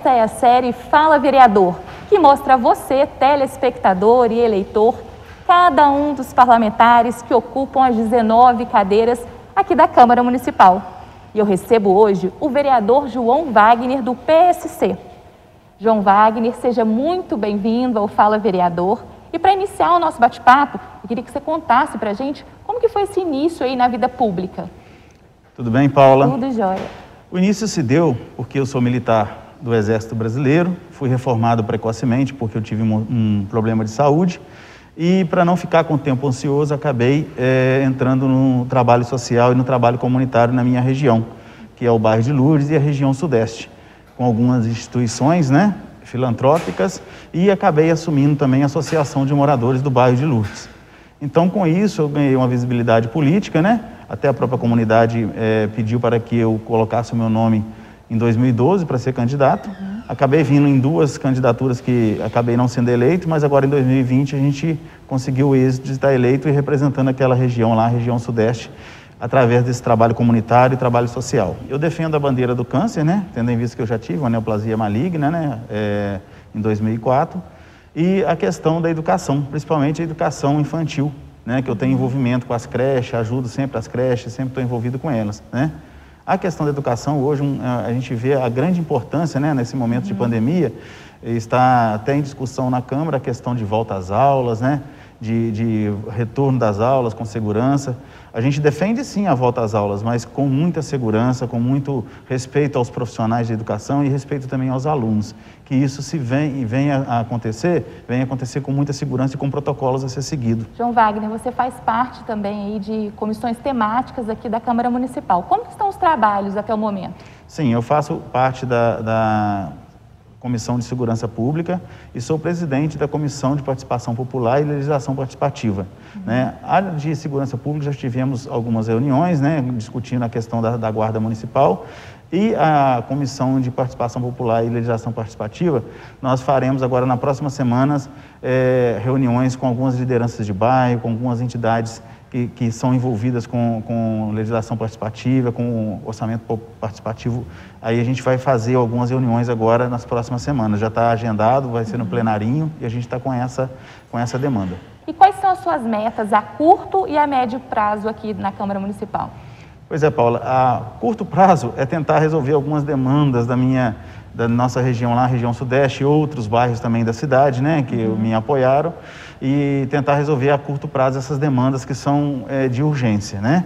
Esta é a série Fala Vereador, que mostra a você, telespectador e eleitor, cada um dos parlamentares que ocupam as 19 cadeiras aqui da Câmara Municipal. E eu recebo hoje o vereador João Wagner, do PSC. João Wagner, seja muito bem-vindo ao Fala Vereador. E para iniciar o nosso bate-papo, eu queria que você contasse para a gente como que foi esse início aí na vida pública. Tudo bem, Paula? Tudo jóia. O início se deu porque eu sou militar do Exército Brasileiro, fui reformado precocemente porque eu tive um, um problema de saúde e para não ficar com o tempo ansioso, acabei é, entrando no trabalho social e no trabalho comunitário na minha região, que é o bairro de Lourdes e a região sudeste, com algumas instituições, né, filantrópicas e acabei assumindo também a Associação de Moradores do bairro de Lourdes. Então, com isso, eu ganhei uma visibilidade política, né? Até a própria comunidade é, pediu para que eu colocasse o meu nome em 2012 para ser candidato. Uhum. Acabei vindo em duas candidaturas que acabei não sendo eleito, mas agora em 2020 a gente conseguiu o êxito de estar eleito e representando aquela região lá, a região sudeste, através desse trabalho comunitário e trabalho social. Eu defendo a bandeira do câncer, né? Tendo em vista que eu já tive uma neoplasia maligna, né? É, em 2004. E a questão da educação, principalmente a educação infantil, né, que eu tenho envolvimento com as creches, ajudo sempre as creches, sempre estou envolvido com elas. Né? A questão da educação, hoje a gente vê a grande importância né, nesse momento de uhum. pandemia, está até em discussão na Câmara a questão de volta às aulas, né, de, de retorno das aulas com segurança. A gente defende sim a volta às aulas, mas com muita segurança, com muito respeito aos profissionais de educação e respeito também aos alunos. Que isso se vem, venha a acontecer, venha acontecer com muita segurança e com protocolos a ser seguido. João Wagner, você faz parte também aí de comissões temáticas aqui da Câmara Municipal. Como estão os trabalhos até o momento? Sim, eu faço parte da, da Comissão de Segurança Pública e sou presidente da Comissão de Participação Popular e Legislação Participativa. Uhum. Né? A área de Segurança Pública já tivemos algumas reuniões, né, discutindo a questão da, da Guarda Municipal e a Comissão de Participação Popular e Legislação Participativa, nós faremos agora, nas próximas semanas, é, reuniões com algumas lideranças de bairro, com algumas entidades que, que são envolvidas com, com, legislação participativa, com orçamento participativo. Aí a gente vai fazer algumas reuniões agora nas próximas semanas. Já está agendado, vai ser no uhum. plenarinho e a gente está com essa, com essa demanda. E quais são as suas metas a curto e a médio prazo aqui na Câmara Municipal? Pois é, Paula, a curto prazo é tentar resolver algumas demandas da minha da nossa região lá, região sudeste, e outros bairros também da cidade, né, que uhum. me apoiaram, e tentar resolver a curto prazo essas demandas que são é, de urgência, né.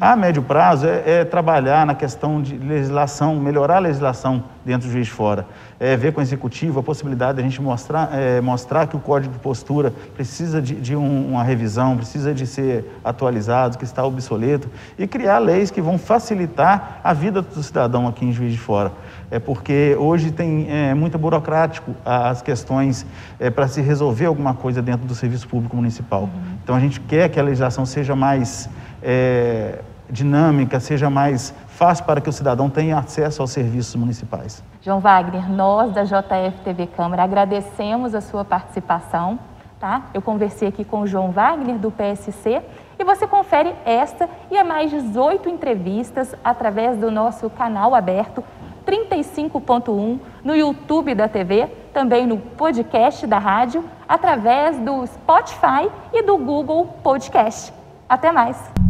A médio prazo é, é, trabalhar na questão de legislação, melhorar a legislação dentro do Juiz de Fora. É, ver com o Executivo a possibilidade de a gente mostrar, é, mostrar que o Código de Postura precisa de, de um, uma revisão, precisa de ser atualizado, que está obsoleto, e criar leis que vão facilitar a vida do cidadão aqui em Juiz de Fora é porque hoje tem é, muito burocrático as questões é, para se resolver alguma coisa dentro do serviço público municipal. Uhum. Então a gente quer que a legislação seja mais é, dinâmica, seja mais fácil para que o cidadão tenha acesso aos serviços municipais. João Wagner, nós da JF TV Câmara agradecemos a sua participação. Tá? Eu conversei aqui com o João Wagner, do PSC, e você confere esta e a mais 18 entrevistas através do nosso canal aberto 35.1 no YouTube da TV, também no podcast da rádio, através do Spotify e do Google Podcast. Até mais!